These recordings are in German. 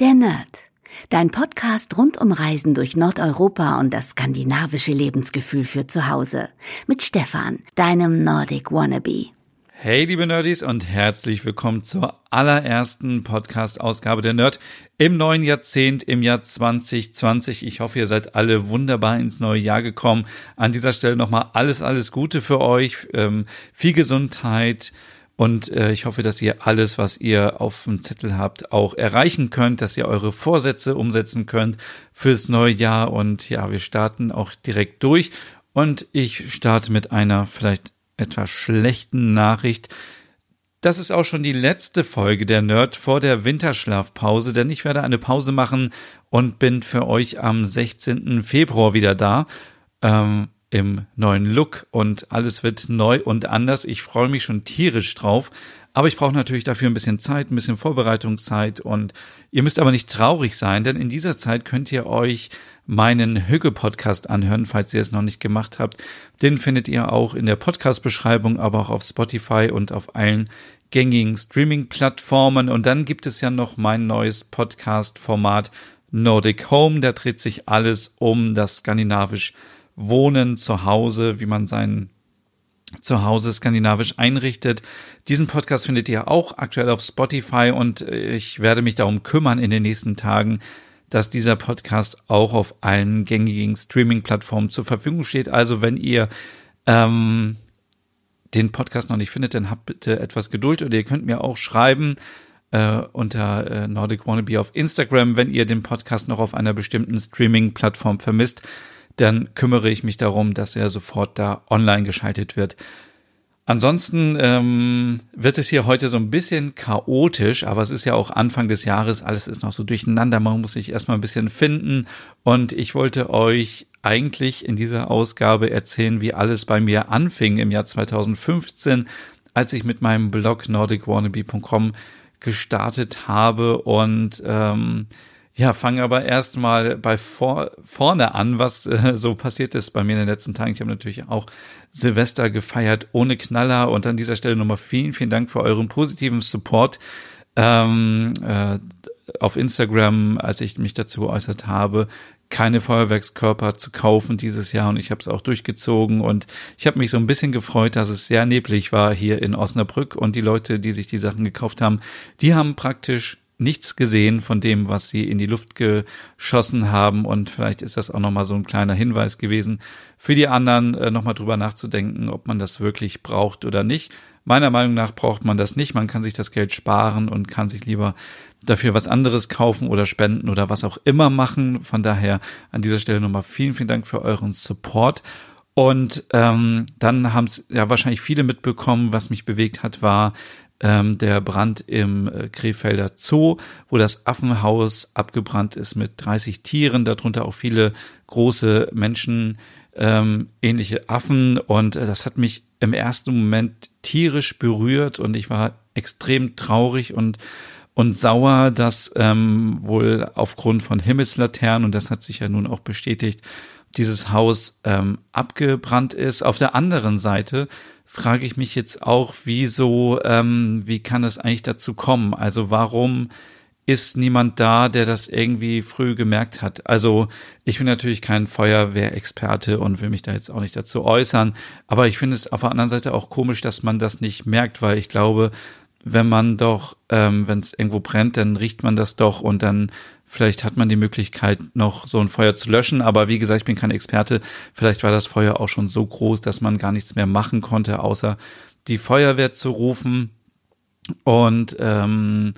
Der Nerd. Dein Podcast rund um Reisen durch Nordeuropa und das skandinavische Lebensgefühl für zu Hause. Mit Stefan, deinem Nordic Wannabe. Hey, liebe Nerdies und herzlich willkommen zur allerersten Podcast-Ausgabe der Nerd im neuen Jahrzehnt, im Jahr 2020. Ich hoffe, ihr seid alle wunderbar ins neue Jahr gekommen. An dieser Stelle nochmal alles, alles Gute für euch. Ähm, viel Gesundheit, und äh, ich hoffe, dass ihr alles, was ihr auf dem Zettel habt, auch erreichen könnt, dass ihr eure Vorsätze umsetzen könnt fürs neue Jahr. Und ja, wir starten auch direkt durch. Und ich starte mit einer vielleicht etwas schlechten Nachricht. Das ist auch schon die letzte Folge der Nerd vor der Winterschlafpause, denn ich werde eine Pause machen und bin für euch am 16. Februar wieder da. Ähm, im neuen Look und alles wird neu und anders. Ich freue mich schon tierisch drauf. Aber ich brauche natürlich dafür ein bisschen Zeit, ein bisschen Vorbereitungszeit und ihr müsst aber nicht traurig sein, denn in dieser Zeit könnt ihr euch meinen Hügge-Podcast anhören, falls ihr es noch nicht gemacht habt. Den findet ihr auch in der Podcast-Beschreibung, aber auch auf Spotify und auf allen gängigen Streaming-Plattformen. Und dann gibt es ja noch mein neues Podcast-Format Nordic Home. Da dreht sich alles um das skandinavisch Wohnen zu Hause, wie man sein Zuhause skandinavisch einrichtet. Diesen Podcast findet ihr auch aktuell auf Spotify und ich werde mich darum kümmern in den nächsten Tagen, dass dieser Podcast auch auf allen gängigen Streaming-Plattformen zur Verfügung steht. Also wenn ihr ähm, den Podcast noch nicht findet, dann habt bitte etwas Geduld oder ihr könnt mir auch schreiben äh, unter äh, Nordic Wannabe auf Instagram, wenn ihr den Podcast noch auf einer bestimmten Streaming-Plattform vermisst dann kümmere ich mich darum, dass er sofort da online geschaltet wird. Ansonsten ähm, wird es hier heute so ein bisschen chaotisch, aber es ist ja auch Anfang des Jahres, alles ist noch so durcheinander, man muss sich erstmal ein bisschen finden und ich wollte euch eigentlich in dieser Ausgabe erzählen, wie alles bei mir anfing im Jahr 2015, als ich mit meinem Blog nordicwannabe.com gestartet habe und ähm, ja, fange aber erstmal bei vor, vorne an, was äh, so passiert ist bei mir in den letzten Tagen. Ich habe natürlich auch Silvester gefeiert ohne Knaller und an dieser Stelle nochmal vielen, vielen Dank für euren positiven Support. Ähm, äh, auf Instagram, als ich mich dazu geäußert habe, keine Feuerwerkskörper zu kaufen dieses Jahr und ich habe es auch durchgezogen und ich habe mich so ein bisschen gefreut, dass es sehr neblig war hier in Osnabrück und die Leute, die sich die Sachen gekauft haben, die haben praktisch nichts gesehen von dem, was sie in die Luft geschossen haben. Und vielleicht ist das auch nochmal so ein kleiner Hinweis gewesen für die anderen, äh, nochmal drüber nachzudenken, ob man das wirklich braucht oder nicht. Meiner Meinung nach braucht man das nicht. Man kann sich das Geld sparen und kann sich lieber dafür was anderes kaufen oder spenden oder was auch immer machen. Von daher an dieser Stelle nochmal vielen, vielen Dank für euren Support. Und ähm, dann haben es ja wahrscheinlich viele mitbekommen, was mich bewegt hat, war ähm, der Brand im äh, Krefelder Zoo, wo das Affenhaus abgebrannt ist mit 30 Tieren, darunter auch viele große Menschen, ähm, ähnliche Affen. Und äh, das hat mich im ersten Moment tierisch berührt und ich war extrem traurig und und sauer, dass ähm, wohl aufgrund von Himmelslaternen, und das hat sich ja nun auch bestätigt, dieses Haus ähm, abgebrannt ist. Auf der anderen Seite frage ich mich jetzt auch, wieso, ähm, wie kann es eigentlich dazu kommen? Also warum ist niemand da, der das irgendwie früh gemerkt hat? Also ich bin natürlich kein Feuerwehrexperte und will mich da jetzt auch nicht dazu äußern, aber ich finde es auf der anderen Seite auch komisch, dass man das nicht merkt, weil ich glaube, wenn man doch, ähm, wenn es irgendwo brennt, dann riecht man das doch und dann Vielleicht hat man die Möglichkeit, noch so ein Feuer zu löschen. Aber wie gesagt, ich bin kein Experte. Vielleicht war das Feuer auch schon so groß, dass man gar nichts mehr machen konnte, außer die Feuerwehr zu rufen. Und ähm,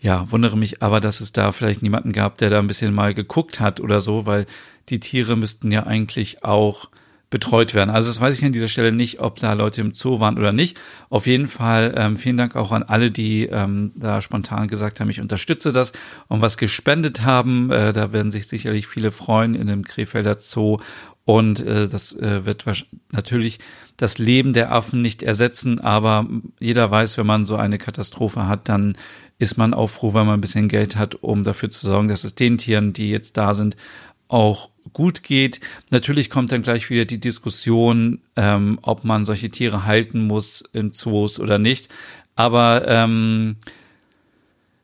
ja, wundere mich aber, dass es da vielleicht niemanden gab, der da ein bisschen mal geguckt hat oder so, weil die Tiere müssten ja eigentlich auch betreut werden. Also das weiß ich an dieser Stelle nicht, ob da Leute im Zoo waren oder nicht. Auf jeden Fall ähm, vielen Dank auch an alle, die ähm, da spontan gesagt haben, ich unterstütze das und was gespendet haben. Äh, da werden sich sicherlich viele freuen in dem Krefelder Zoo. Und äh, das äh, wird natürlich das Leben der Affen nicht ersetzen, aber jeder weiß, wenn man so eine Katastrophe hat, dann ist man auch froh, wenn man ein bisschen Geld hat, um dafür zu sorgen, dass es den Tieren, die jetzt da sind, auch gut geht. Natürlich kommt dann gleich wieder die Diskussion, ähm, ob man solche Tiere halten muss in Zoos oder nicht. Aber ähm,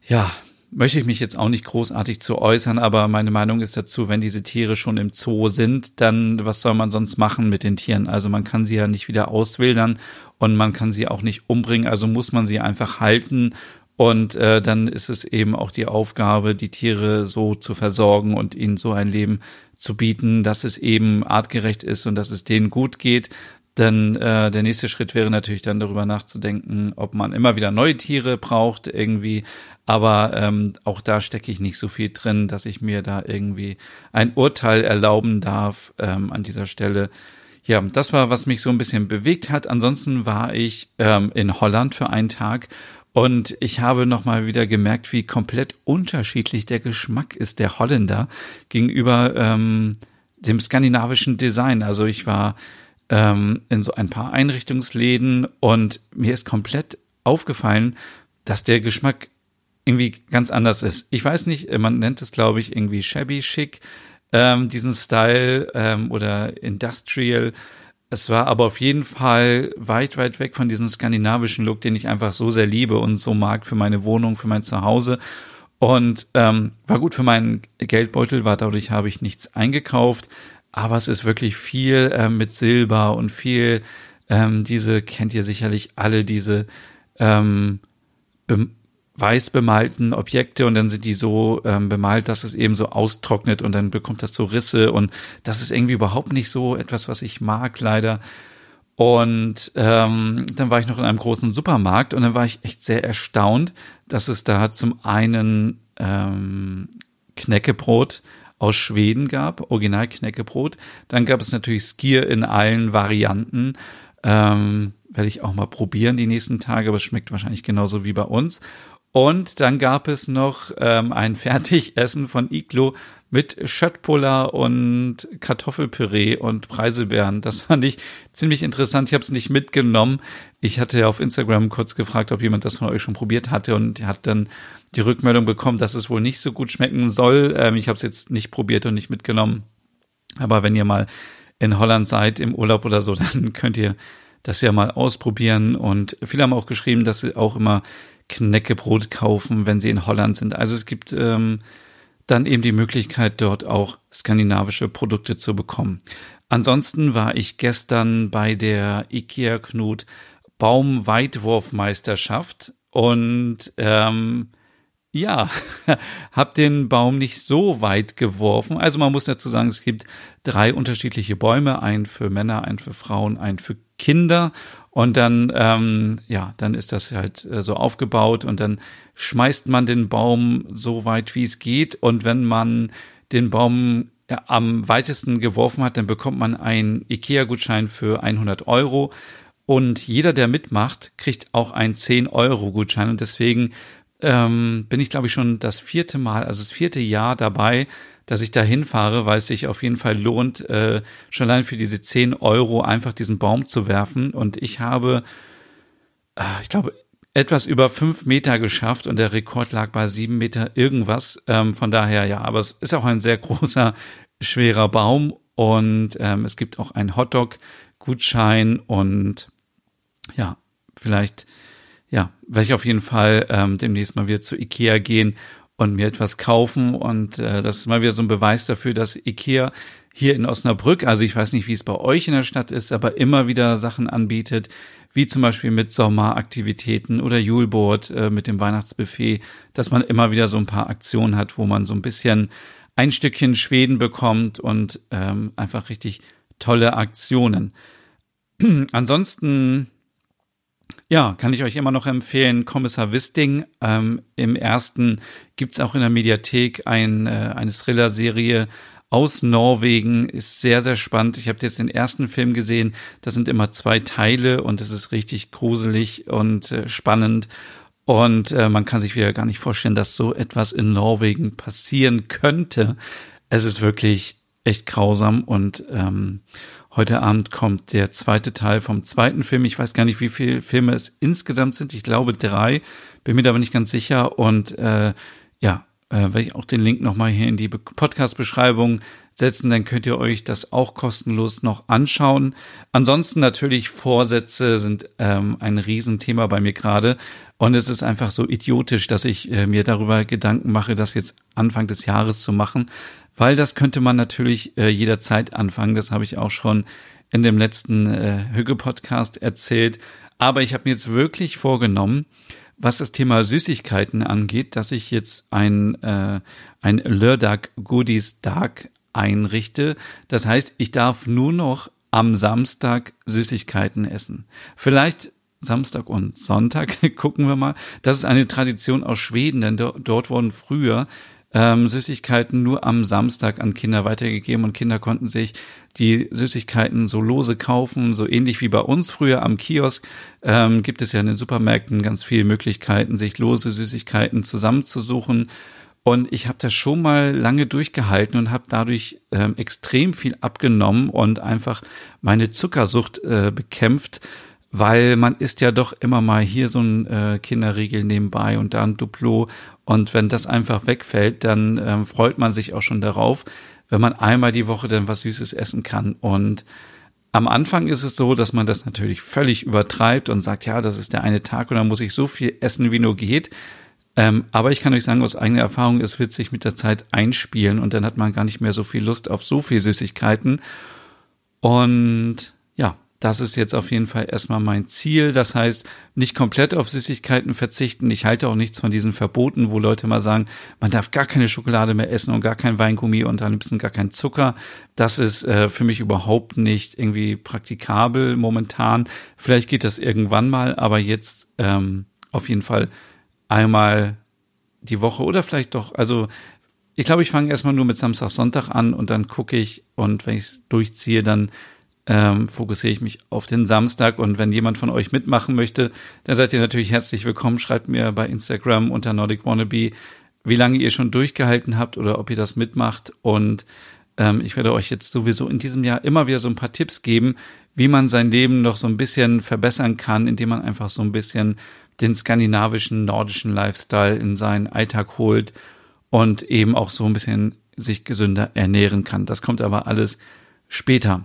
ja, möchte ich mich jetzt auch nicht großartig zu äußern, aber meine Meinung ist dazu, wenn diese Tiere schon im Zoo sind, dann was soll man sonst machen mit den Tieren? Also man kann sie ja nicht wieder auswildern und man kann sie auch nicht umbringen, also muss man sie einfach halten und äh, dann ist es eben auch die Aufgabe, die Tiere so zu versorgen und ihnen so ein Leben zu bieten, dass es eben artgerecht ist und dass es denen gut geht. Denn äh, der nächste Schritt wäre natürlich dann darüber nachzudenken, ob man immer wieder neue Tiere braucht irgendwie. Aber ähm, auch da stecke ich nicht so viel drin, dass ich mir da irgendwie ein Urteil erlauben darf ähm, an dieser Stelle. Ja, das war, was mich so ein bisschen bewegt hat. Ansonsten war ich ähm, in Holland für einen Tag und ich habe nochmal wieder gemerkt, wie komplett unterschiedlich der Geschmack ist der Holländer gegenüber ähm, dem skandinavischen Design. Also ich war ähm, in so ein paar Einrichtungsläden und mir ist komplett aufgefallen, dass der Geschmack irgendwie ganz anders ist. Ich weiß nicht, man nennt es, glaube ich, irgendwie shabby chic, ähm, diesen Style ähm, oder industrial. Es war aber auf jeden Fall weit, weit weg von diesem skandinavischen Look, den ich einfach so sehr liebe und so mag für meine Wohnung, für mein Zuhause. Und ähm, war gut für meinen Geldbeutel, war dadurch habe ich nichts eingekauft. Aber es ist wirklich viel äh, mit Silber und viel ähm, diese, kennt ihr sicherlich alle, diese ähm, weiß bemalten Objekte und dann sind die so ähm, bemalt, dass es eben so austrocknet und dann bekommt das so Risse und das ist irgendwie überhaupt nicht so etwas, was ich mag, leider. Und ähm, dann war ich noch in einem großen Supermarkt und dann war ich echt sehr erstaunt, dass es da zum einen ähm, Knäckebrot aus Schweden gab, Original Knäckebrot. Dann gab es natürlich Skier in allen Varianten. Ähm, werde ich auch mal probieren die nächsten Tage, aber es schmeckt wahrscheinlich genauso wie bei uns. Und dann gab es noch ähm, ein Fertigessen von Iglo mit Schöttpuller und Kartoffelpüree und Preiselbeeren. Das fand ich ziemlich interessant. Ich habe es nicht mitgenommen. Ich hatte ja auf Instagram kurz gefragt, ob jemand das von euch schon probiert hatte und hat dann die Rückmeldung bekommen, dass es wohl nicht so gut schmecken soll. Ähm, ich habe es jetzt nicht probiert und nicht mitgenommen. Aber wenn ihr mal in Holland seid im Urlaub oder so, dann könnt ihr das ja mal ausprobieren. Und viele haben auch geschrieben, dass sie auch immer Knäckebrot kaufen, wenn sie in Holland sind. Also es gibt ähm, dann eben die Möglichkeit, dort auch skandinavische Produkte zu bekommen. Ansonsten war ich gestern bei der IKEA Knut Baumweitwurfmeisterschaft und ähm, ja, hab den Baum nicht so weit geworfen. Also man muss dazu sagen, es gibt drei unterschiedliche Bäume, einen für Männer, einen für Frauen, einen für Kinder. Und dann, ähm, ja, dann ist das halt äh, so aufgebaut und dann schmeißt man den Baum so weit, wie es geht. Und wenn man den Baum ja, am weitesten geworfen hat, dann bekommt man einen IKEA-Gutschein für 100 Euro. Und jeder, der mitmacht, kriegt auch einen 10-Euro-Gutschein. Und deswegen ähm, bin ich, glaube ich, schon das vierte Mal, also das vierte Jahr dabei, dass ich da hinfahre, weil es sich auf jeden Fall lohnt, äh, schon allein für diese 10 Euro einfach diesen Baum zu werfen. Und ich habe, äh, ich glaube, etwas über fünf Meter geschafft und der Rekord lag bei sieben Meter irgendwas. Ähm, von daher ja, aber es ist auch ein sehr großer, schwerer Baum und ähm, es gibt auch einen Hotdog-Gutschein und ja, vielleicht ja, werde ich auf jeden Fall ähm, demnächst mal wieder zu Ikea gehen und mir etwas kaufen. Und äh, das ist mal wieder so ein Beweis dafür, dass Ikea hier in Osnabrück, also ich weiß nicht, wie es bei euch in der Stadt ist, aber immer wieder Sachen anbietet, wie zum Beispiel mit Sommeraktivitäten oder Juleboard äh, mit dem Weihnachtsbuffet, dass man immer wieder so ein paar Aktionen hat, wo man so ein bisschen ein Stückchen Schweden bekommt und ähm, einfach richtig tolle Aktionen. Ansonsten ja, kann ich euch immer noch empfehlen, Kommissar Wisting. Ähm, Im ersten gibt's auch in der Mediathek ein, äh, eine Thriller-Serie aus Norwegen. Ist sehr, sehr spannend. Ich habe jetzt den ersten Film gesehen. Das sind immer zwei Teile und es ist richtig gruselig und äh, spannend. Und äh, man kann sich wieder gar nicht vorstellen, dass so etwas in Norwegen passieren könnte. Es ist wirklich echt grausam und ähm, Heute Abend kommt der zweite Teil vom zweiten Film. Ich weiß gar nicht, wie viele Filme es insgesamt sind. Ich glaube drei, bin mir aber nicht ganz sicher. Und äh, ja, äh, werde ich auch den Link nochmal hier in die Podcast-Beschreibung setzen, dann könnt ihr euch das auch kostenlos noch anschauen. Ansonsten natürlich Vorsätze sind ähm, ein Riesenthema bei mir gerade. Und es ist einfach so idiotisch, dass ich äh, mir darüber Gedanken mache, das jetzt Anfang des Jahres zu machen, weil das könnte man natürlich äh, jederzeit anfangen. Das habe ich auch schon in dem letzten äh, Hüge-Podcast erzählt. Aber ich habe mir jetzt wirklich vorgenommen, was das Thema Süßigkeiten angeht, dass ich jetzt ein, äh, ein Lördag Goodies Dark einrichte. Das heißt, ich darf nur noch am Samstag Süßigkeiten essen. Vielleicht Samstag und Sonntag, gucken wir mal. Das ist eine Tradition aus Schweden, denn dort wurden früher ähm, Süßigkeiten nur am Samstag an Kinder weitergegeben und Kinder konnten sich die Süßigkeiten so lose kaufen, so ähnlich wie bei uns früher am Kiosk. Ähm, gibt es ja in den Supermärkten ganz viele Möglichkeiten, sich lose Süßigkeiten zusammenzusuchen. Und ich habe das schon mal lange durchgehalten und habe dadurch ähm, extrem viel abgenommen und einfach meine Zuckersucht äh, bekämpft weil man isst ja doch immer mal hier so ein äh, Kinderriegel nebenbei und da ein Duplo und wenn das einfach wegfällt, dann ähm, freut man sich auch schon darauf, wenn man einmal die Woche dann was Süßes essen kann und am Anfang ist es so, dass man das natürlich völlig übertreibt und sagt, ja, das ist der eine Tag und dann muss ich so viel essen, wie nur geht. Ähm, aber ich kann euch sagen, aus eigener Erfahrung, es wird sich mit der Zeit einspielen und dann hat man gar nicht mehr so viel Lust auf so viel Süßigkeiten. Und ja, das ist jetzt auf jeden Fall erstmal mein Ziel. Das heißt, nicht komplett auf Süßigkeiten verzichten. Ich halte auch nichts von diesen Verboten, wo Leute mal sagen, man darf gar keine Schokolade mehr essen und gar kein Weingummi und am liebsten gar kein Zucker. Das ist äh, für mich überhaupt nicht irgendwie praktikabel momentan. Vielleicht geht das irgendwann mal, aber jetzt ähm, auf jeden Fall einmal die Woche oder vielleicht doch, also ich glaube, ich fange erstmal nur mit Samstag, Sonntag an und dann gucke ich und wenn ich es durchziehe, dann ähm, fokussiere ich mich auf den Samstag. Und wenn jemand von euch mitmachen möchte, dann seid ihr natürlich herzlich willkommen. Schreibt mir bei Instagram unter Nordic Wannabe, wie lange ihr schon durchgehalten habt oder ob ihr das mitmacht. Und ähm, ich werde euch jetzt sowieso in diesem Jahr immer wieder so ein paar Tipps geben, wie man sein Leben noch so ein bisschen verbessern kann, indem man einfach so ein bisschen den skandinavischen, nordischen Lifestyle in seinen Alltag holt und eben auch so ein bisschen sich gesünder ernähren kann. Das kommt aber alles später.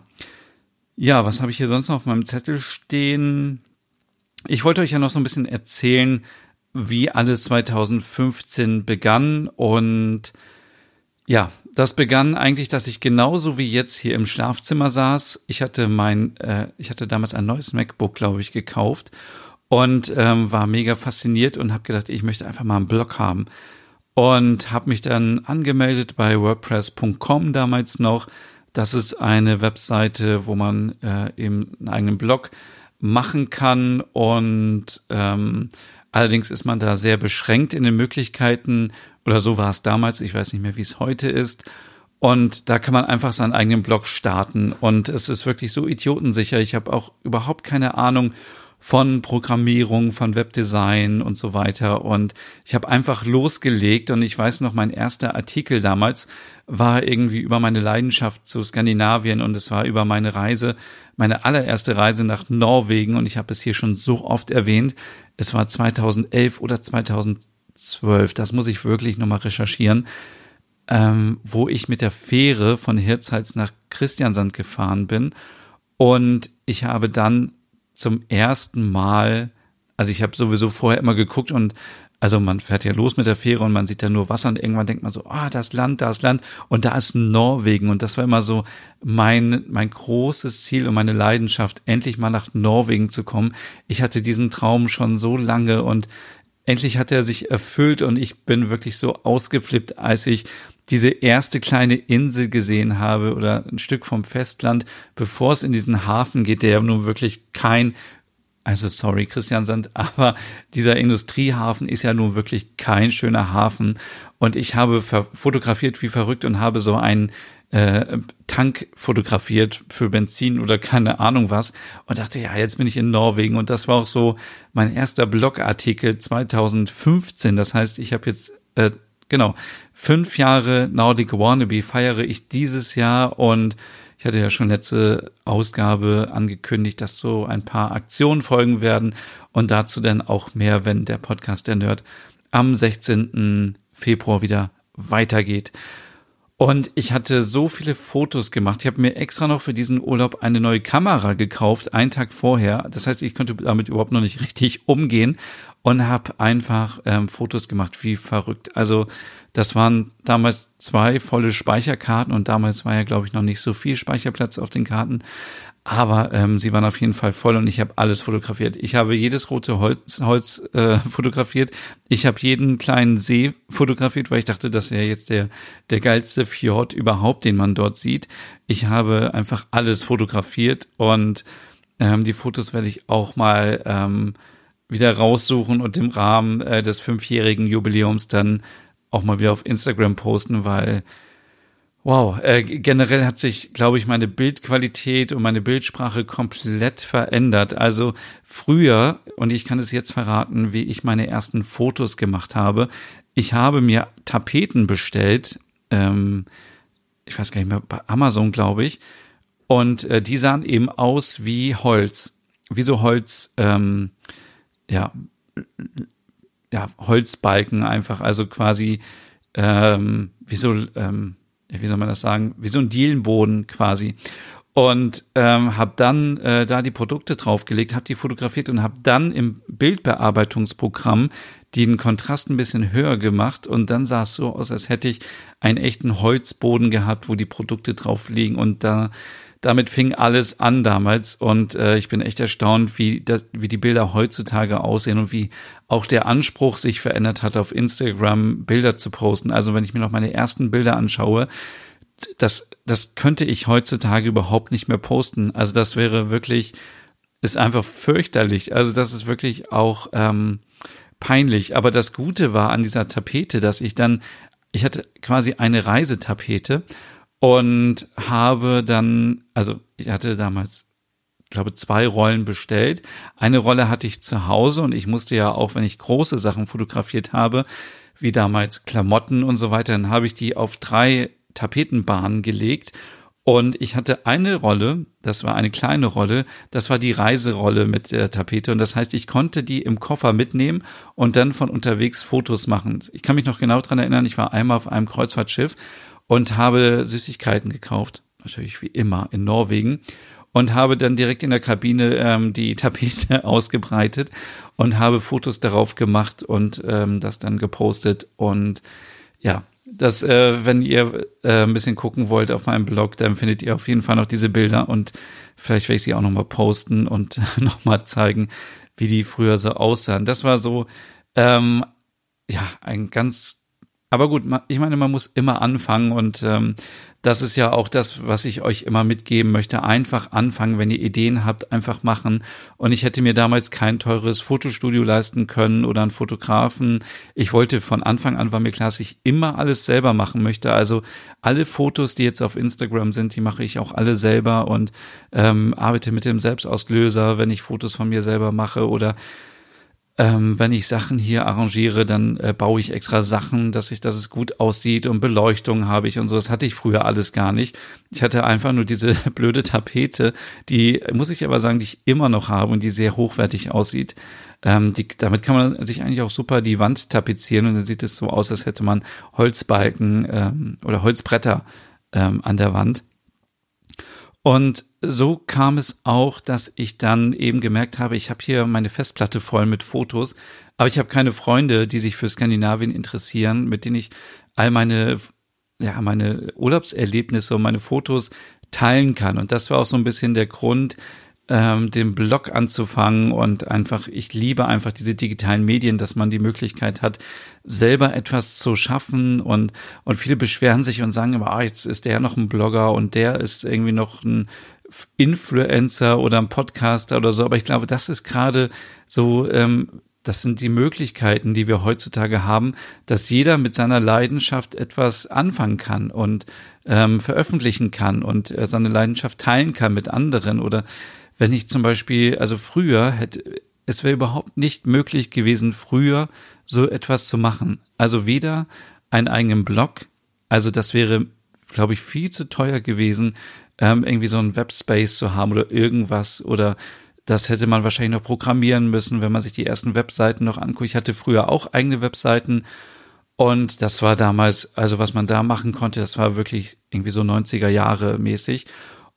Ja, was habe ich hier sonst noch auf meinem Zettel stehen? Ich wollte euch ja noch so ein bisschen erzählen, wie alles 2015 begann und ja, das begann eigentlich, dass ich genauso wie jetzt hier im Schlafzimmer saß. Ich hatte mein, äh, ich hatte damals ein neues MacBook, glaube ich, gekauft und ähm, war mega fasziniert und habe gedacht, ich möchte einfach mal einen Blog haben. Und habe mich dann angemeldet bei WordPress.com damals noch. Das ist eine Webseite, wo man äh, eben einen eigenen Blog machen kann. Und ähm, allerdings ist man da sehr beschränkt in den Möglichkeiten. Oder so war es damals, ich weiß nicht mehr, wie es heute ist. Und da kann man einfach seinen eigenen Blog starten. Und es ist wirklich so idiotensicher. Ich habe auch überhaupt keine Ahnung, von Programmierung, von Webdesign und so weiter. Und ich habe einfach losgelegt und ich weiß noch, mein erster Artikel damals war irgendwie über meine Leidenschaft zu Skandinavien und es war über meine Reise, meine allererste Reise nach Norwegen und ich habe es hier schon so oft erwähnt. Es war 2011 oder 2012, das muss ich wirklich nochmal recherchieren, ähm, wo ich mit der Fähre von Hirtshals nach Christiansand gefahren bin und ich habe dann zum ersten Mal, also ich habe sowieso vorher immer geguckt und also man fährt ja los mit der Fähre und man sieht da nur Wasser und irgendwann denkt man so, ah, das Land, das Land und da ist Norwegen und das war immer so mein mein großes Ziel und meine Leidenschaft, endlich mal nach Norwegen zu kommen. Ich hatte diesen Traum schon so lange und endlich hat er sich erfüllt und ich bin wirklich so ausgeflippt, als ich diese erste kleine Insel gesehen habe oder ein Stück vom Festland, bevor es in diesen Hafen geht, der ja nun wirklich kein, also sorry, Christian Sand, aber dieser Industriehafen ist ja nun wirklich kein schöner Hafen. Und ich habe fotografiert wie verrückt und habe so einen äh, Tank fotografiert für Benzin oder keine Ahnung was und dachte, ja, jetzt bin ich in Norwegen und das war auch so mein erster Blogartikel 2015. Das heißt, ich habe jetzt äh, genau, fünf Jahre Nordic Wannabe feiere ich dieses Jahr und ich hatte ja schon letzte Ausgabe angekündigt, dass so ein paar Aktionen folgen werden und dazu dann auch mehr, wenn der Podcast der Nerd am 16. Februar wieder weitergeht. Und ich hatte so viele Fotos gemacht. Ich habe mir extra noch für diesen Urlaub eine neue Kamera gekauft, einen Tag vorher. Das heißt, ich konnte damit überhaupt noch nicht richtig umgehen und habe einfach ähm, Fotos gemacht, wie verrückt. Also das waren damals zwei volle Speicherkarten und damals war ja, glaube ich, noch nicht so viel Speicherplatz auf den Karten. Aber ähm, sie waren auf jeden Fall voll und ich habe alles fotografiert. Ich habe jedes rote Holz, Holz äh, fotografiert. Ich habe jeden kleinen See fotografiert, weil ich dachte, das wäre jetzt der, der geilste Fjord überhaupt, den man dort sieht. Ich habe einfach alles fotografiert und ähm, die Fotos werde ich auch mal ähm, wieder raussuchen und im Rahmen äh, des fünfjährigen Jubiläums dann auch mal wieder auf Instagram posten, weil Wow, äh, generell hat sich, glaube ich, meine Bildqualität und meine Bildsprache komplett verändert. Also früher, und ich kann es jetzt verraten, wie ich meine ersten Fotos gemacht habe. Ich habe mir Tapeten bestellt, ähm, ich weiß gar nicht mehr, bei Amazon, glaube ich. Und äh, die sahen eben aus wie Holz, wie so Holz, ähm, ja, ja, Holzbalken einfach, also quasi ähm, wie so, ähm, wie soll man das sagen, wie so ein Dielenboden quasi. Und ähm, habe dann äh, da die Produkte draufgelegt, habe die fotografiert und habe dann im Bildbearbeitungsprogramm den Kontrast ein bisschen höher gemacht. Und dann sah es so aus, als hätte ich einen echten Holzboden gehabt, wo die Produkte drauf liegen und da damit fing alles an damals und äh, ich bin echt erstaunt, wie, das, wie die Bilder heutzutage aussehen und wie auch der Anspruch sich verändert hat, auf Instagram Bilder zu posten. Also wenn ich mir noch meine ersten Bilder anschaue, das, das könnte ich heutzutage überhaupt nicht mehr posten. Also das wäre wirklich, ist einfach fürchterlich. Also das ist wirklich auch ähm, peinlich. Aber das Gute war an dieser Tapete, dass ich dann, ich hatte quasi eine Reisetapete und habe dann, also ich hatte damals, glaube zwei Rollen bestellt. Eine Rolle hatte ich zu Hause und ich musste ja auch, wenn ich große Sachen fotografiert habe, wie damals Klamotten und so weiter, dann habe ich die auf drei Tapetenbahnen gelegt und ich hatte eine Rolle, das war eine kleine Rolle, das war die Reiserolle mit der Tapete. Und das heißt, ich konnte die im Koffer mitnehmen und dann von unterwegs Fotos machen. Ich kann mich noch genau dran erinnern, ich war einmal auf einem Kreuzfahrtschiff und habe Süßigkeiten gekauft, natürlich wie immer in Norwegen und habe dann direkt in der Kabine ähm, die Tapete ausgebreitet und habe Fotos darauf gemacht und ähm, das dann gepostet und ja, das, äh, wenn ihr äh, ein bisschen gucken wollt auf meinem Blog, dann findet ihr auf jeden Fall noch diese Bilder und vielleicht werde ich sie auch nochmal posten und nochmal zeigen, wie die früher so aussahen. Das war so, ähm, ja, ein ganz aber gut, ich meine, man muss immer anfangen und ähm, das ist ja auch das, was ich euch immer mitgeben möchte. Einfach anfangen, wenn ihr Ideen habt, einfach machen. Und ich hätte mir damals kein teures Fotostudio leisten können oder einen Fotografen. Ich wollte von Anfang an, war mir klar, dass ich immer alles selber machen möchte. Also alle Fotos, die jetzt auf Instagram sind, die mache ich auch alle selber und ähm, arbeite mit dem Selbstauslöser, wenn ich Fotos von mir selber mache oder ähm, wenn ich Sachen hier arrangiere, dann äh, baue ich extra Sachen, dass ich, dass es gut aussieht und Beleuchtung habe ich und so. Das hatte ich früher alles gar nicht. Ich hatte einfach nur diese blöde Tapete, die muss ich aber sagen, die ich immer noch habe und die sehr hochwertig aussieht. Ähm, die, damit kann man sich eigentlich auch super die Wand tapezieren und dann sieht es so aus, als hätte man Holzbalken ähm, oder Holzbretter ähm, an der Wand. Und so kam es auch, dass ich dann eben gemerkt habe, ich habe hier meine Festplatte voll mit Fotos, aber ich habe keine Freunde, die sich für Skandinavien interessieren, mit denen ich all meine, ja, meine Urlaubserlebnisse und meine Fotos teilen kann. Und das war auch so ein bisschen der Grund, ähm, den Blog anzufangen und einfach, ich liebe einfach diese digitalen Medien, dass man die Möglichkeit hat, selber etwas zu schaffen und, und viele beschweren sich und sagen immer, ah, jetzt ist der noch ein Blogger und der ist irgendwie noch ein Influencer oder ein Podcaster oder so, aber ich glaube, das ist gerade so, ähm, das sind die Möglichkeiten, die wir heutzutage haben, dass jeder mit seiner Leidenschaft etwas anfangen kann und ähm, veröffentlichen kann und äh, seine Leidenschaft teilen kann mit anderen oder wenn ich zum Beispiel, also früher hätte, es wäre überhaupt nicht möglich gewesen, früher so etwas zu machen. Also weder einen eigenen Blog, also das wäre, glaube ich, viel zu teuer gewesen, ähm, irgendwie so einen Webspace zu haben oder irgendwas oder das hätte man wahrscheinlich noch programmieren müssen, wenn man sich die ersten Webseiten noch anguckt. Ich hatte früher auch eigene Webseiten Und das war damals, also was man da machen konnte, das war wirklich irgendwie so 90er Jahre mäßig.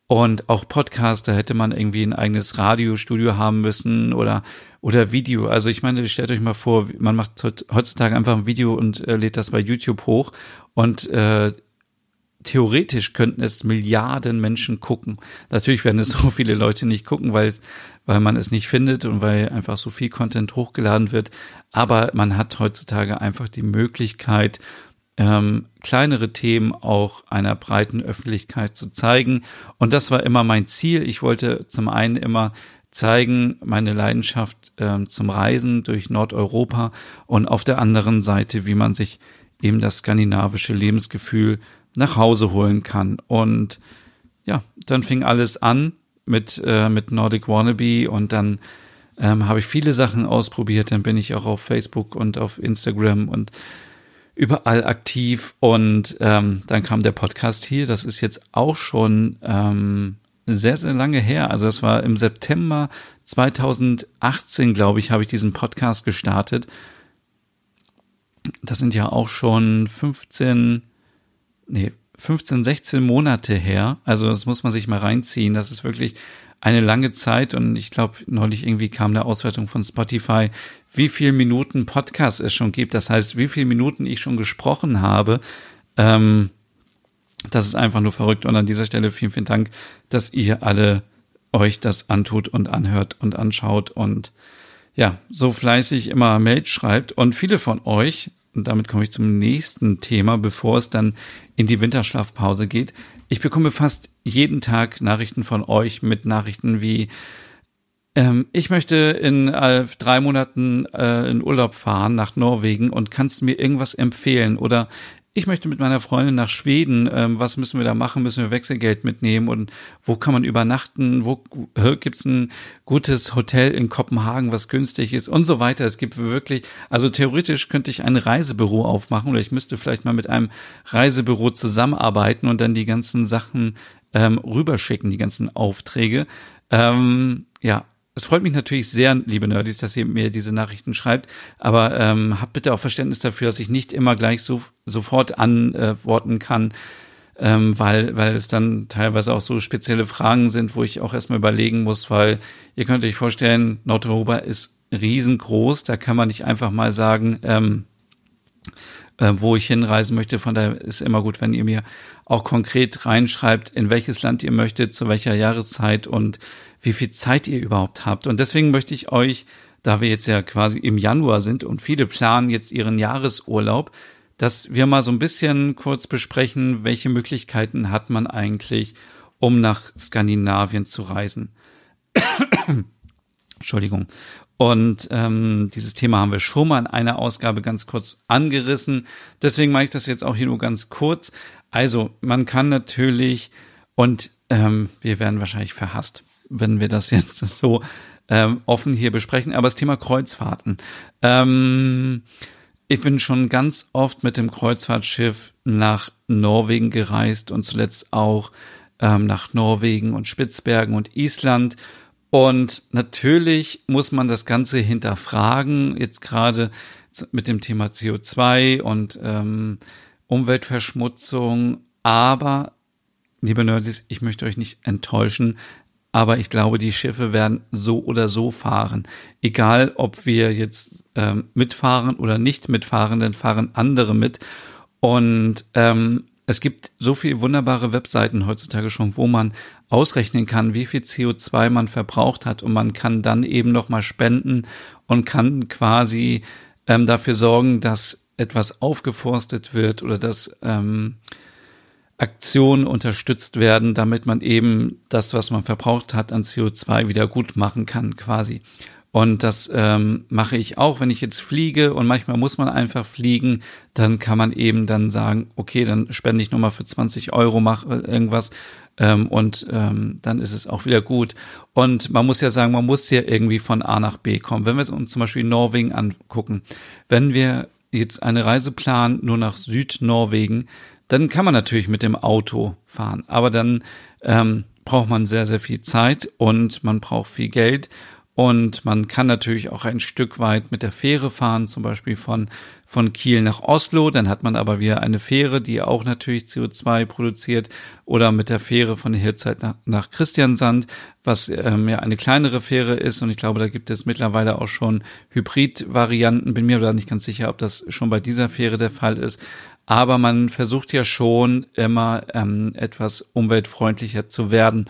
Und auch Podcast, da hätte man irgendwie ein eigenes Radiostudio haben müssen oder, oder Video. Also ich meine, stellt euch mal vor, man macht heutzutage einfach ein Video und äh, lädt das bei YouTube hoch und äh, theoretisch könnten es Milliarden Menschen gucken. Natürlich werden es so viele Leute nicht gucken, weil, weil man es nicht findet und weil einfach so viel Content hochgeladen wird. Aber man hat heutzutage einfach die Möglichkeit, ähm, kleinere Themen auch einer breiten Öffentlichkeit zu zeigen. Und das war immer mein Ziel. Ich wollte zum einen immer zeigen, meine Leidenschaft ähm, zum Reisen durch Nordeuropa und auf der anderen Seite, wie man sich eben das skandinavische Lebensgefühl nach Hause holen kann. Und ja, dann fing alles an mit, äh, mit Nordic Wannabe und dann ähm, habe ich viele Sachen ausprobiert. Dann bin ich auch auf Facebook und auf Instagram und überall aktiv. Und ähm, dann kam der Podcast hier. Das ist jetzt auch schon ähm, sehr, sehr lange her. Also das war im September 2018, glaube ich, habe ich diesen Podcast gestartet. Das sind ja auch schon 15, nee, 15, 16 Monate her. Also das muss man sich mal reinziehen. Das ist wirklich eine lange Zeit und ich glaube, neulich irgendwie kam eine Auswertung von Spotify, wie viel Minuten Podcast es schon gibt. Das heißt, wie viele Minuten ich schon gesprochen habe. Ähm, das ist einfach nur verrückt. Und an dieser Stelle vielen, vielen Dank, dass ihr alle euch das antut und anhört und anschaut und ja, so fleißig immer Mail schreibt. Und viele von euch und damit komme ich zum nächsten Thema, bevor es dann in die Winterschlafpause geht. Ich bekomme fast jeden Tag Nachrichten von euch mit Nachrichten wie, ähm, ich möchte in äh, drei Monaten äh, in Urlaub fahren nach Norwegen und kannst du mir irgendwas empfehlen? Oder ich möchte mit meiner Freundin nach Schweden, ähm, was müssen wir da machen? Müssen wir Wechselgeld mitnehmen und wo kann man übernachten? Wo gibt's ein gutes Hotel in Kopenhagen, was günstig ist und so weiter? Es gibt wirklich, also theoretisch könnte ich ein Reisebüro aufmachen oder ich müsste vielleicht mal mit einem Reisebüro zusammenarbeiten und dann die ganzen Sachen ähm, rüberschicken, die ganzen Aufträge. Ähm, ja, es freut mich natürlich sehr, liebe Nerdys, dass ihr mir diese Nachrichten schreibt, aber ähm, habt bitte auch Verständnis dafür, dass ich nicht immer gleich so sofort antworten kann, ähm, weil, weil es dann teilweise auch so spezielle Fragen sind, wo ich auch erstmal überlegen muss, weil ihr könnt euch vorstellen, Nordeuropa ist riesengroß, da kann man nicht einfach mal sagen, ähm, äh, wo ich hinreisen möchte. Von daher ist immer gut, wenn ihr mir auch konkret reinschreibt, in welches Land ihr möchtet, zu welcher Jahreszeit und wie viel Zeit ihr überhaupt habt. Und deswegen möchte ich euch, da wir jetzt ja quasi im Januar sind und viele planen jetzt ihren Jahresurlaub, dass wir mal so ein bisschen kurz besprechen, welche Möglichkeiten hat man eigentlich, um nach Skandinavien zu reisen. Entschuldigung. Und ähm, dieses Thema haben wir schon mal in einer Ausgabe ganz kurz angerissen. Deswegen mache ich das jetzt auch hier nur ganz kurz. Also, man kann natürlich, und ähm, wir werden wahrscheinlich verhasst, wenn wir das jetzt so ähm, offen hier besprechen, aber das Thema Kreuzfahrten. Ähm, ich bin schon ganz oft mit dem Kreuzfahrtschiff nach Norwegen gereist und zuletzt auch ähm, nach Norwegen und Spitzbergen und Island. Und natürlich muss man das Ganze hinterfragen, jetzt gerade mit dem Thema CO2 und ähm, Umweltverschmutzung. Aber, liebe Nerds, ich möchte euch nicht enttäuschen aber ich glaube, die Schiffe werden so oder so fahren. Egal, ob wir jetzt ähm, mitfahren oder nicht mitfahren, dann fahren andere mit. Und ähm, es gibt so viele wunderbare Webseiten heutzutage schon, wo man ausrechnen kann, wie viel CO2 man verbraucht hat und man kann dann eben nochmal spenden und kann quasi ähm, dafür sorgen, dass etwas aufgeforstet wird oder dass ähm, Aktionen unterstützt werden, damit man eben das, was man verbraucht hat an CO2 wieder gut machen kann, quasi. Und das ähm, mache ich auch, wenn ich jetzt fliege und manchmal muss man einfach fliegen, dann kann man eben dann sagen, okay, dann spende ich nochmal für 20 Euro, mach irgendwas ähm, und ähm, dann ist es auch wieder gut. Und man muss ja sagen, man muss ja irgendwie von A nach B kommen. Wenn wir uns zum Beispiel Norwegen angucken, wenn wir jetzt eine Reise planen nur nach Südnorwegen, dann kann man natürlich mit dem Auto fahren. Aber dann ähm, braucht man sehr, sehr viel Zeit und man braucht viel Geld. Und man kann natürlich auch ein Stück weit mit der Fähre fahren, zum Beispiel von, von Kiel nach Oslo. Dann hat man aber wieder eine Fähre, die auch natürlich CO2 produziert. Oder mit der Fähre von Hirzeit nach, nach Christiansand, was ähm, ja eine kleinere Fähre ist. Und ich glaube, da gibt es mittlerweile auch schon Hybrid-Varianten. Bin mir aber nicht ganz sicher, ob das schon bei dieser Fähre der Fall ist. Aber man versucht ja schon immer ähm, etwas umweltfreundlicher zu werden.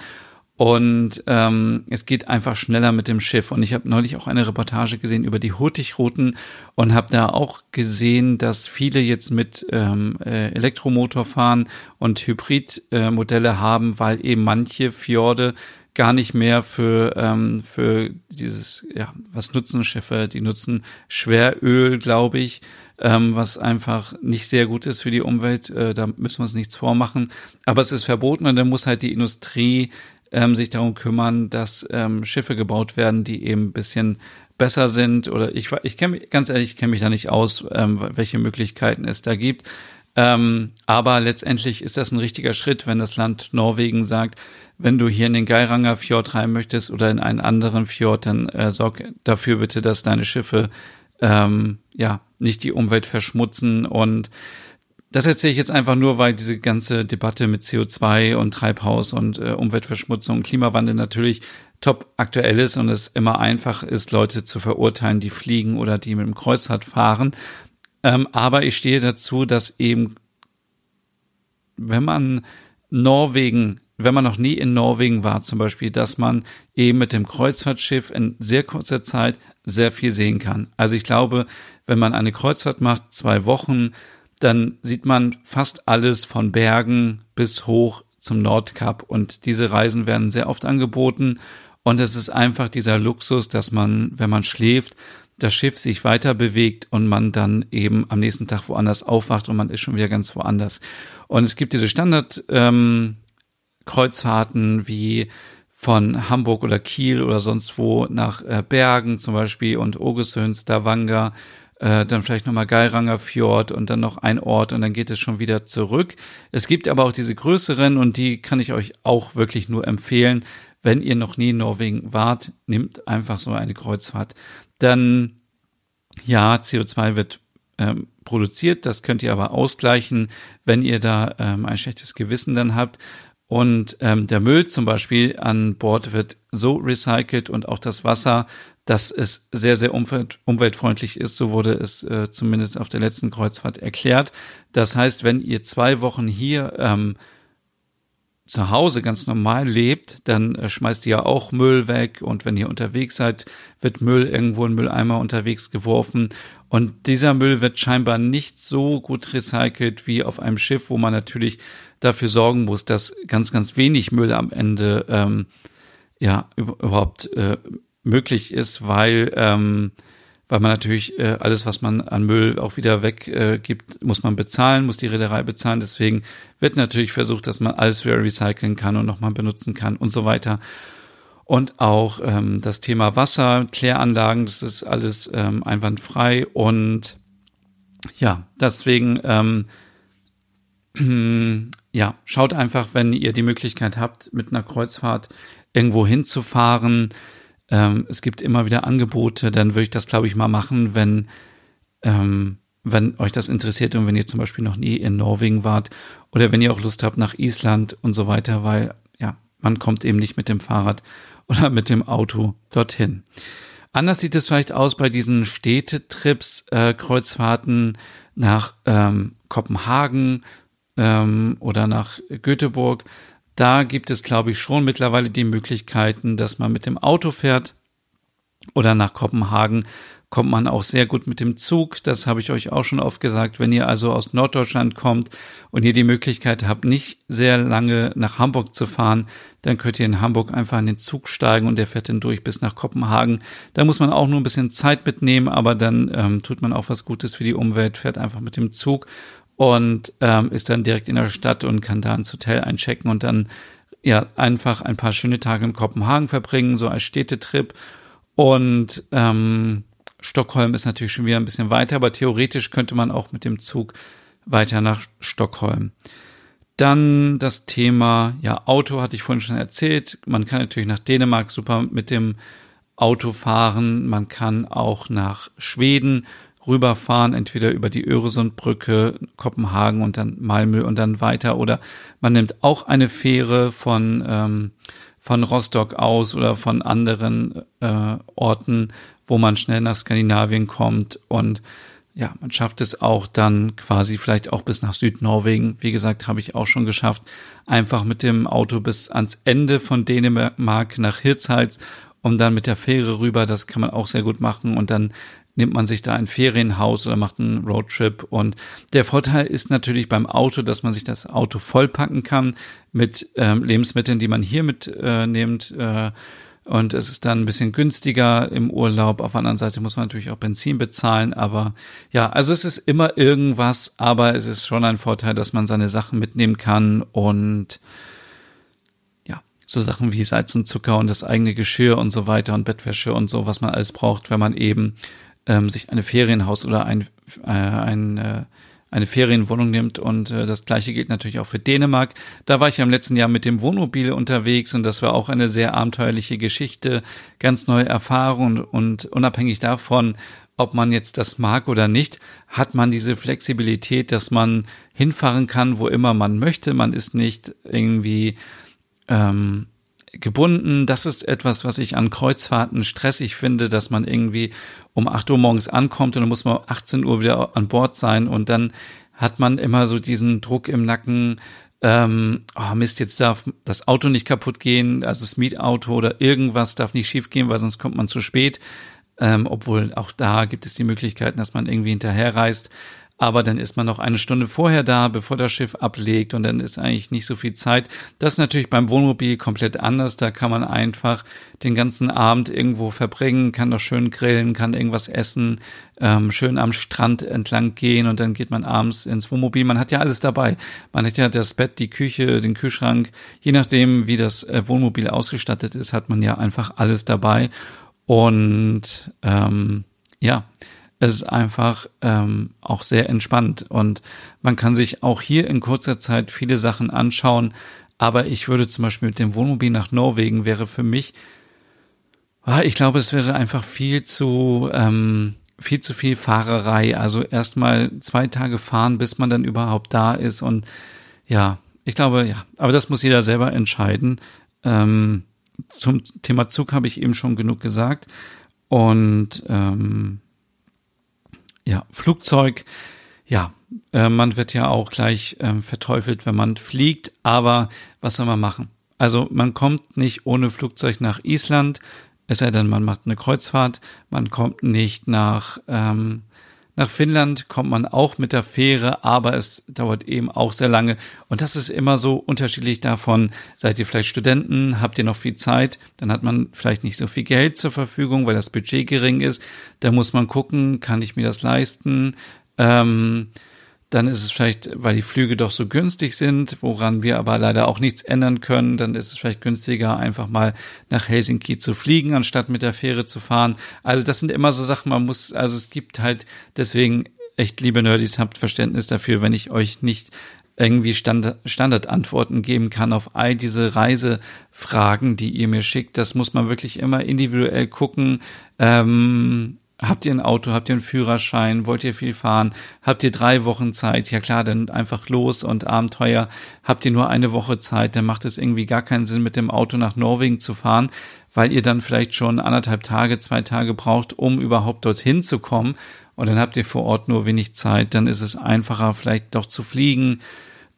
Und ähm, es geht einfach schneller mit dem Schiff. Und ich habe neulich auch eine Reportage gesehen über die Hurtigruten und habe da auch gesehen, dass viele jetzt mit ähm, äh, Elektromotor fahren und Hybridmodelle äh, haben, weil eben manche Fjorde gar nicht mehr für, ähm, für dieses, ja, was nutzen Schiffe? Die nutzen Schweröl, glaube ich, ähm, was einfach nicht sehr gut ist für die Umwelt. Äh, da müssen wir uns nichts vormachen. Aber es ist verboten und dann muss halt die Industrie ähm, sich darum kümmern, dass ähm, Schiffe gebaut werden, die eben ein bisschen besser sind. Oder ich, ich kenne ganz ehrlich, ich kenne mich da nicht aus, ähm, welche Möglichkeiten es da gibt. Ähm, aber letztendlich ist das ein richtiger Schritt, wenn das Land Norwegen sagt, wenn du hier in den Geiranger Fjord rein möchtest oder in einen anderen Fjord, dann äh, sorg dafür bitte, dass deine Schiffe ähm, ja nicht die Umwelt verschmutzen und das erzähle ich jetzt einfach nur, weil diese ganze Debatte mit CO2 und Treibhaus und äh, Umweltverschmutzung und Klimawandel natürlich top aktuell ist und es immer einfach ist, Leute zu verurteilen, die fliegen oder die mit dem Kreuzfahrt fahren. Ähm, aber ich stehe dazu, dass eben, wenn man Norwegen, wenn man noch nie in Norwegen war zum Beispiel, dass man eben mit dem Kreuzfahrtschiff in sehr kurzer Zeit sehr viel sehen kann. Also ich glaube, wenn man eine Kreuzfahrt macht, zwei Wochen, dann sieht man fast alles von Bergen bis hoch zum Nordkap. Und diese Reisen werden sehr oft angeboten. Und es ist einfach dieser Luxus, dass man, wenn man schläft, das Schiff sich weiter bewegt und man dann eben am nächsten Tag woanders aufwacht und man ist schon wieder ganz woanders. Und es gibt diese Standard ähm, Kreuzfahrten wie von Hamburg oder Kiel oder sonst wo nach äh, Bergen zum Beispiel und Ogesön, Stavanger äh, dann vielleicht nochmal Geiranger Fjord und dann noch ein Ort und dann geht es schon wieder zurück. Es gibt aber auch diese größeren und die kann ich euch auch wirklich nur empfehlen. Wenn ihr noch nie in Norwegen wart, nehmt einfach so eine Kreuzfahrt. Dann, ja, CO2 wird ähm, produziert, das könnt ihr aber ausgleichen, wenn ihr da ähm, ein schlechtes Gewissen dann habt. Und ähm, der Müll zum Beispiel an Bord wird so recycelt und auch das Wasser, dass es sehr, sehr umwelt, umweltfreundlich ist. So wurde es äh, zumindest auf der letzten Kreuzfahrt erklärt. Das heißt, wenn ihr zwei Wochen hier ähm, zu Hause ganz normal lebt, dann äh, schmeißt ihr auch Müll weg und wenn ihr unterwegs seid, wird Müll irgendwo in Mülleimer unterwegs geworfen und dieser Müll wird scheinbar nicht so gut recycelt wie auf einem Schiff, wo man natürlich dafür sorgen muss, dass ganz, ganz wenig Müll am Ende ähm, ja überhaupt äh, möglich ist, weil ähm, weil man natürlich äh, alles, was man an Müll auch wieder weggibt, äh, muss man bezahlen, muss die Reederei bezahlen. Deswegen wird natürlich versucht, dass man alles wieder recyceln kann und nochmal benutzen kann und so weiter. Und auch ähm, das Thema Wasser, Kläranlagen, das ist alles ähm, einwandfrei. Und ja, deswegen ähm, ja, schaut einfach, wenn ihr die Möglichkeit habt, mit einer Kreuzfahrt irgendwo hinzufahren. Ähm, es gibt immer wieder Angebote, dann würde ich das, glaube ich, mal machen, wenn, ähm, wenn euch das interessiert und wenn ihr zum Beispiel noch nie in Norwegen wart oder wenn ihr auch Lust habt nach Island und so weiter, weil ja, man kommt eben nicht mit dem Fahrrad oder mit dem Auto dorthin. Anders sieht es vielleicht aus bei diesen Städtetrips, äh, Kreuzfahrten nach ähm, Kopenhagen ähm, oder nach Göteborg. Da gibt es, glaube ich, schon mittlerweile die Möglichkeiten, dass man mit dem Auto fährt oder nach Kopenhagen kommt man auch sehr gut mit dem Zug. Das habe ich euch auch schon oft gesagt. Wenn ihr also aus Norddeutschland kommt und ihr die Möglichkeit habt, nicht sehr lange nach Hamburg zu fahren, dann könnt ihr in Hamburg einfach in den Zug steigen und der fährt dann durch bis nach Kopenhagen. Da muss man auch nur ein bisschen Zeit mitnehmen, aber dann ähm, tut man auch was Gutes für die Umwelt, fährt einfach mit dem Zug und ähm, ist dann direkt in der Stadt und kann da ins Hotel einchecken und dann ja einfach ein paar schöne Tage in Kopenhagen verbringen, so als Städtetrip. Und ähm, Stockholm ist natürlich schon wieder ein bisschen weiter, aber theoretisch könnte man auch mit dem Zug weiter nach Stockholm. Dann das Thema, ja, Auto hatte ich vorhin schon erzählt. Man kann natürlich nach Dänemark super mit dem Auto fahren. Man kann auch nach Schweden rüberfahren, entweder über die Öresundbrücke, Kopenhagen und dann Malmö und dann weiter. Oder man nimmt auch eine Fähre von, ähm, von Rostock aus oder von anderen äh, Orten, wo man schnell nach Skandinavien kommt. Und ja, man schafft es auch dann quasi vielleicht auch bis nach Südnorwegen. Wie gesagt, habe ich auch schon geschafft. Einfach mit dem Auto bis ans Ende von Dänemark nach Hirtshals und dann mit der Fähre rüber. Das kann man auch sehr gut machen. Und dann nimmt man sich da ein Ferienhaus oder macht einen Roadtrip. Und der Vorteil ist natürlich beim Auto, dass man sich das Auto vollpacken kann mit ähm, Lebensmitteln, die man hier mitnimmt. Äh, äh, und es ist dann ein bisschen günstiger im Urlaub. Auf der anderen Seite muss man natürlich auch Benzin bezahlen. Aber ja, also es ist immer irgendwas, aber es ist schon ein Vorteil, dass man seine Sachen mitnehmen kann und ja, so Sachen wie Salz und Zucker und das eigene Geschirr und so weiter und Bettwäsche und so, was man alles braucht, wenn man eben ähm, sich eine Ferienhaus oder ein, äh, ein äh, eine Ferienwohnung nimmt. Und äh, das gleiche gilt natürlich auch für Dänemark. Da war ich ja im letzten Jahr mit dem Wohnmobil unterwegs und das war auch eine sehr abenteuerliche Geschichte, ganz neue Erfahrungen und unabhängig davon, ob man jetzt das mag oder nicht, hat man diese Flexibilität, dass man hinfahren kann, wo immer man möchte. Man ist nicht irgendwie ähm, gebunden. Das ist etwas, was ich an Kreuzfahrten stressig finde, dass man irgendwie um 8 Uhr morgens ankommt und dann muss man um 18 Uhr wieder an Bord sein und dann hat man immer so diesen Druck im Nacken, ähm, oh Mist, jetzt darf das Auto nicht kaputt gehen, also das Mietauto oder irgendwas darf nicht schief gehen, weil sonst kommt man zu spät. Ähm, obwohl auch da gibt es die Möglichkeiten, dass man irgendwie hinterherreist aber dann ist man noch eine Stunde vorher da, bevor das Schiff ablegt und dann ist eigentlich nicht so viel Zeit. Das ist natürlich beim Wohnmobil komplett anders. Da kann man einfach den ganzen Abend irgendwo verbringen, kann noch schön grillen, kann irgendwas essen, ähm, schön am Strand entlang gehen und dann geht man abends ins Wohnmobil. Man hat ja alles dabei. Man hat ja das Bett, die Küche, den Kühlschrank. Je nachdem, wie das äh, Wohnmobil ausgestattet ist, hat man ja einfach alles dabei. Und ähm, ja, es ist einfach ähm, auch sehr entspannt und man kann sich auch hier in kurzer Zeit viele Sachen anschauen. Aber ich würde zum Beispiel mit dem Wohnmobil nach Norwegen wäre für mich, ah, ich glaube, es wäre einfach viel zu ähm, viel zu viel Fahrerei. Also erstmal zwei Tage fahren, bis man dann überhaupt da ist und ja, ich glaube, ja, aber das muss jeder selber entscheiden. Ähm, zum Thema Zug habe ich eben schon genug gesagt. Und ähm, ja, Flugzeug, ja, äh, man wird ja auch gleich äh, verteufelt, wenn man fliegt, aber was soll man machen? Also man kommt nicht ohne Flugzeug nach Island, es sei denn, man macht eine Kreuzfahrt, man kommt nicht nach ähm, nach Finnland kommt man auch mit der Fähre, aber es dauert eben auch sehr lange. Und das ist immer so unterschiedlich davon. Seid ihr vielleicht Studenten? Habt ihr noch viel Zeit? Dann hat man vielleicht nicht so viel Geld zur Verfügung, weil das Budget gering ist. Da muss man gucken, kann ich mir das leisten? Ähm, dann ist es vielleicht, weil die Flüge doch so günstig sind, woran wir aber leider auch nichts ändern können, dann ist es vielleicht günstiger, einfach mal nach Helsinki zu fliegen, anstatt mit der Fähre zu fahren. Also das sind immer so Sachen, man muss, also es gibt halt deswegen echt, liebe Nerdys, habt Verständnis dafür, wenn ich euch nicht irgendwie Standard, Standardantworten geben kann auf all diese Reisefragen, die ihr mir schickt. Das muss man wirklich immer individuell gucken. Ähm, Habt ihr ein Auto? Habt ihr einen Führerschein? Wollt ihr viel fahren? Habt ihr drei Wochen Zeit? Ja klar, dann einfach los und Abenteuer. Habt ihr nur eine Woche Zeit? Dann macht es irgendwie gar keinen Sinn, mit dem Auto nach Norwegen zu fahren, weil ihr dann vielleicht schon anderthalb Tage, zwei Tage braucht, um überhaupt dorthin zu kommen. Und dann habt ihr vor Ort nur wenig Zeit. Dann ist es einfacher, vielleicht doch zu fliegen.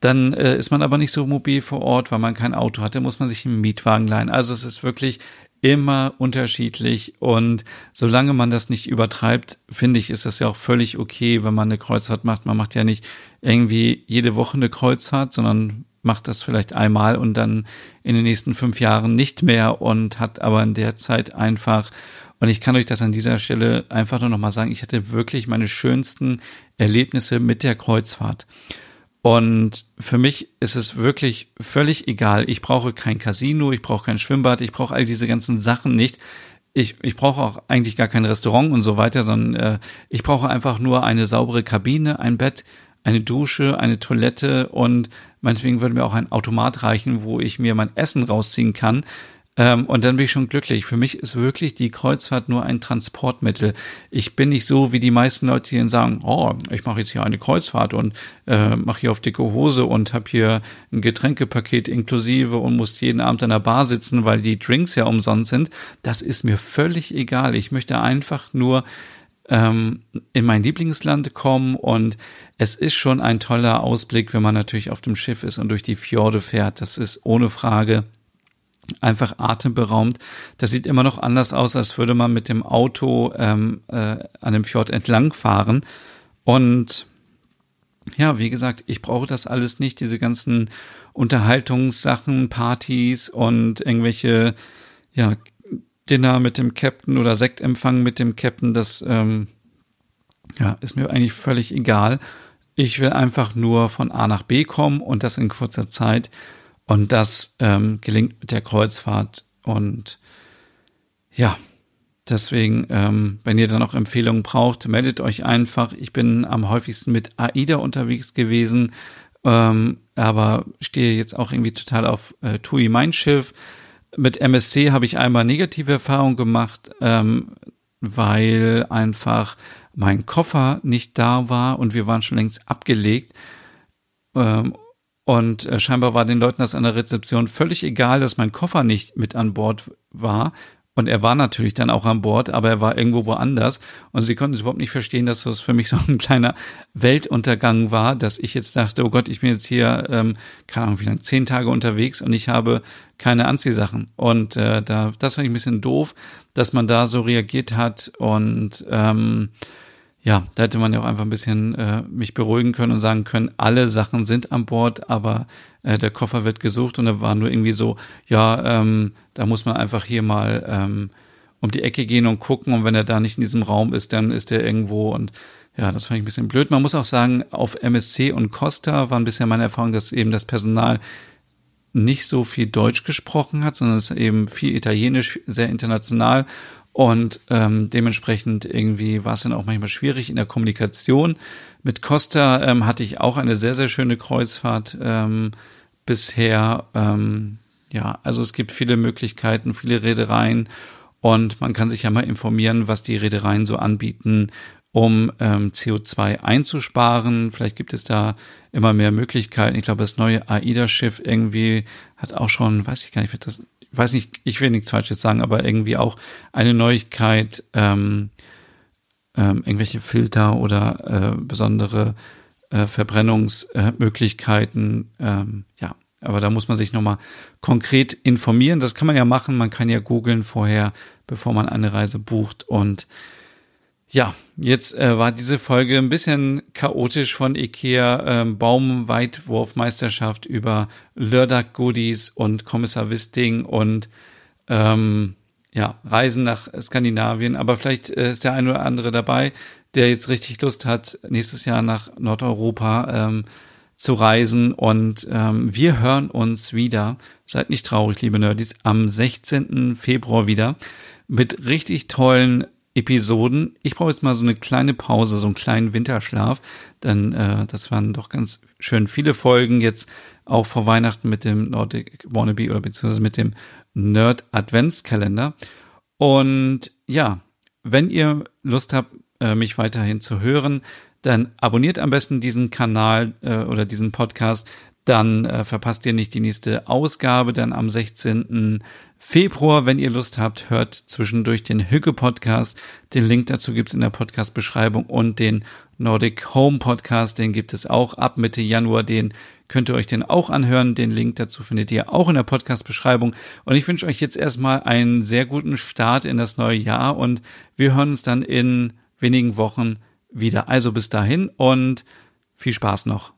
Dann äh, ist man aber nicht so mobil vor Ort, weil man kein Auto hat. Dann muss man sich einen Mietwagen leihen. Also es ist wirklich immer unterschiedlich und solange man das nicht übertreibt, finde ich, ist das ja auch völlig okay, wenn man eine Kreuzfahrt macht. Man macht ja nicht irgendwie jede Woche eine Kreuzfahrt, sondern macht das vielleicht einmal und dann in den nächsten fünf Jahren nicht mehr und hat aber in der Zeit einfach und ich kann euch das an dieser Stelle einfach nur noch mal sagen, ich hatte wirklich meine schönsten Erlebnisse mit der Kreuzfahrt. Und für mich ist es wirklich völlig egal. Ich brauche kein Casino, ich brauche kein Schwimmbad, ich brauche all diese ganzen Sachen nicht. Ich, ich brauche auch eigentlich gar kein Restaurant und so weiter, sondern äh, ich brauche einfach nur eine saubere Kabine, ein Bett, eine Dusche, eine Toilette und meinetwegen würde mir auch ein Automat reichen, wo ich mir mein Essen rausziehen kann. Ähm, und dann bin ich schon glücklich. Für mich ist wirklich die Kreuzfahrt nur ein Transportmittel. Ich bin nicht so wie die meisten Leute, die sagen, oh, ich mache jetzt hier eine Kreuzfahrt und äh, mache hier auf dicke Hose und habe hier ein Getränkepaket inklusive und muss jeden Abend an der Bar sitzen, weil die Drinks ja umsonst sind. Das ist mir völlig egal. Ich möchte einfach nur ähm, in mein Lieblingsland kommen und es ist schon ein toller Ausblick, wenn man natürlich auf dem Schiff ist und durch die Fjorde fährt. Das ist ohne Frage einfach atemberaubend. Das sieht immer noch anders aus, als würde man mit dem Auto ähm, äh, an dem Fjord entlang fahren. Und ja, wie gesagt, ich brauche das alles nicht, diese ganzen Unterhaltungssachen, Partys und irgendwelche, ja, Dinner mit dem Captain oder Sektempfang mit dem Captain, das ähm, ja, ist mir eigentlich völlig egal. Ich will einfach nur von A nach B kommen und das in kurzer Zeit. Und das ähm, gelingt mit der Kreuzfahrt. Und ja, deswegen, ähm, wenn ihr da noch Empfehlungen braucht, meldet euch einfach. Ich bin am häufigsten mit AIDA unterwegs gewesen, ähm, aber stehe jetzt auch irgendwie total auf äh, TUI Mein Schiff. Mit MSC habe ich einmal negative Erfahrungen gemacht, ähm, weil einfach mein Koffer nicht da war und wir waren schon längst abgelegt. Und äh, scheinbar war den Leuten das an der Rezeption völlig egal, dass mein Koffer nicht mit an Bord war. Und er war natürlich dann auch an Bord, aber er war irgendwo woanders. Und sie konnten es überhaupt nicht verstehen, dass das für mich so ein kleiner Weltuntergang war, dass ich jetzt dachte, oh Gott, ich bin jetzt hier, ähm, keine Ahnung, wie lange, zehn Tage unterwegs und ich habe keine Anziehsachen. Und äh, da, das fand ich ein bisschen doof, dass man da so reagiert hat. Und ähm, ja, da hätte man ja auch einfach ein bisschen äh, mich beruhigen können und sagen können, alle Sachen sind an Bord, aber äh, der Koffer wird gesucht und da war nur irgendwie so, ja, ähm, da muss man einfach hier mal ähm, um die Ecke gehen und gucken und wenn er da nicht in diesem Raum ist, dann ist er irgendwo und ja, das fand ich ein bisschen blöd. Man muss auch sagen, auf MSC und Costa war ein bisschen meine Erfahrung, dass eben das Personal nicht so viel Deutsch gesprochen hat, sondern es eben viel Italienisch, sehr international und ähm, dementsprechend irgendwie war es dann auch manchmal schwierig in der Kommunikation. Mit Costa ähm, hatte ich auch eine sehr, sehr schöne Kreuzfahrt ähm, bisher. Ähm, ja, also es gibt viele Möglichkeiten, viele Reedereien und man kann sich ja mal informieren, was die Reedereien so anbieten, um ähm, CO2 einzusparen. Vielleicht gibt es da immer mehr Möglichkeiten. Ich glaube, das neue AIDA-Schiff irgendwie hat auch schon, weiß ich gar nicht, wird das weiß nicht, ich will nichts Falsches sagen, aber irgendwie auch eine Neuigkeit, ähm, ähm, irgendwelche Filter oder äh, besondere äh, Verbrennungsmöglichkeiten. Äh, ähm, ja, aber da muss man sich nochmal konkret informieren. Das kann man ja machen. Man kann ja googeln vorher, bevor man eine Reise bucht und ja, jetzt äh, war diese Folge ein bisschen chaotisch von Ikea, ähm, Baumweitwurfmeisterschaft über Lördag Goodies und Kommissar Wisting und ähm, ja, Reisen nach Skandinavien. Aber vielleicht äh, ist der ein oder andere dabei, der jetzt richtig Lust hat, nächstes Jahr nach Nordeuropa ähm, zu reisen. Und ähm, wir hören uns wieder. Seid nicht traurig, liebe Nerdies, am 16. Februar wieder mit richtig tollen Episoden. Ich brauche jetzt mal so eine kleine Pause, so einen kleinen Winterschlaf, denn äh, das waren doch ganz schön viele Folgen jetzt auch vor Weihnachten mit dem Nordic Wannabe oder beziehungsweise mit dem Nerd Adventskalender. Und ja, wenn ihr Lust habt, äh, mich weiterhin zu hören, dann abonniert am besten diesen Kanal äh, oder diesen Podcast, dann äh, verpasst ihr nicht die nächste Ausgabe. Dann am 16. Februar, wenn ihr Lust habt, hört zwischendurch den Hücke-Podcast. Den Link dazu gibt's in der Podcast-Beschreibung und den Nordic Home Podcast, den gibt es auch ab Mitte Januar. Den könnt ihr euch den auch anhören. Den Link dazu findet ihr auch in der Podcast-Beschreibung. Und ich wünsche euch jetzt erstmal einen sehr guten Start in das neue Jahr und wir hören uns dann in wenigen Wochen wieder. Also bis dahin und viel Spaß noch.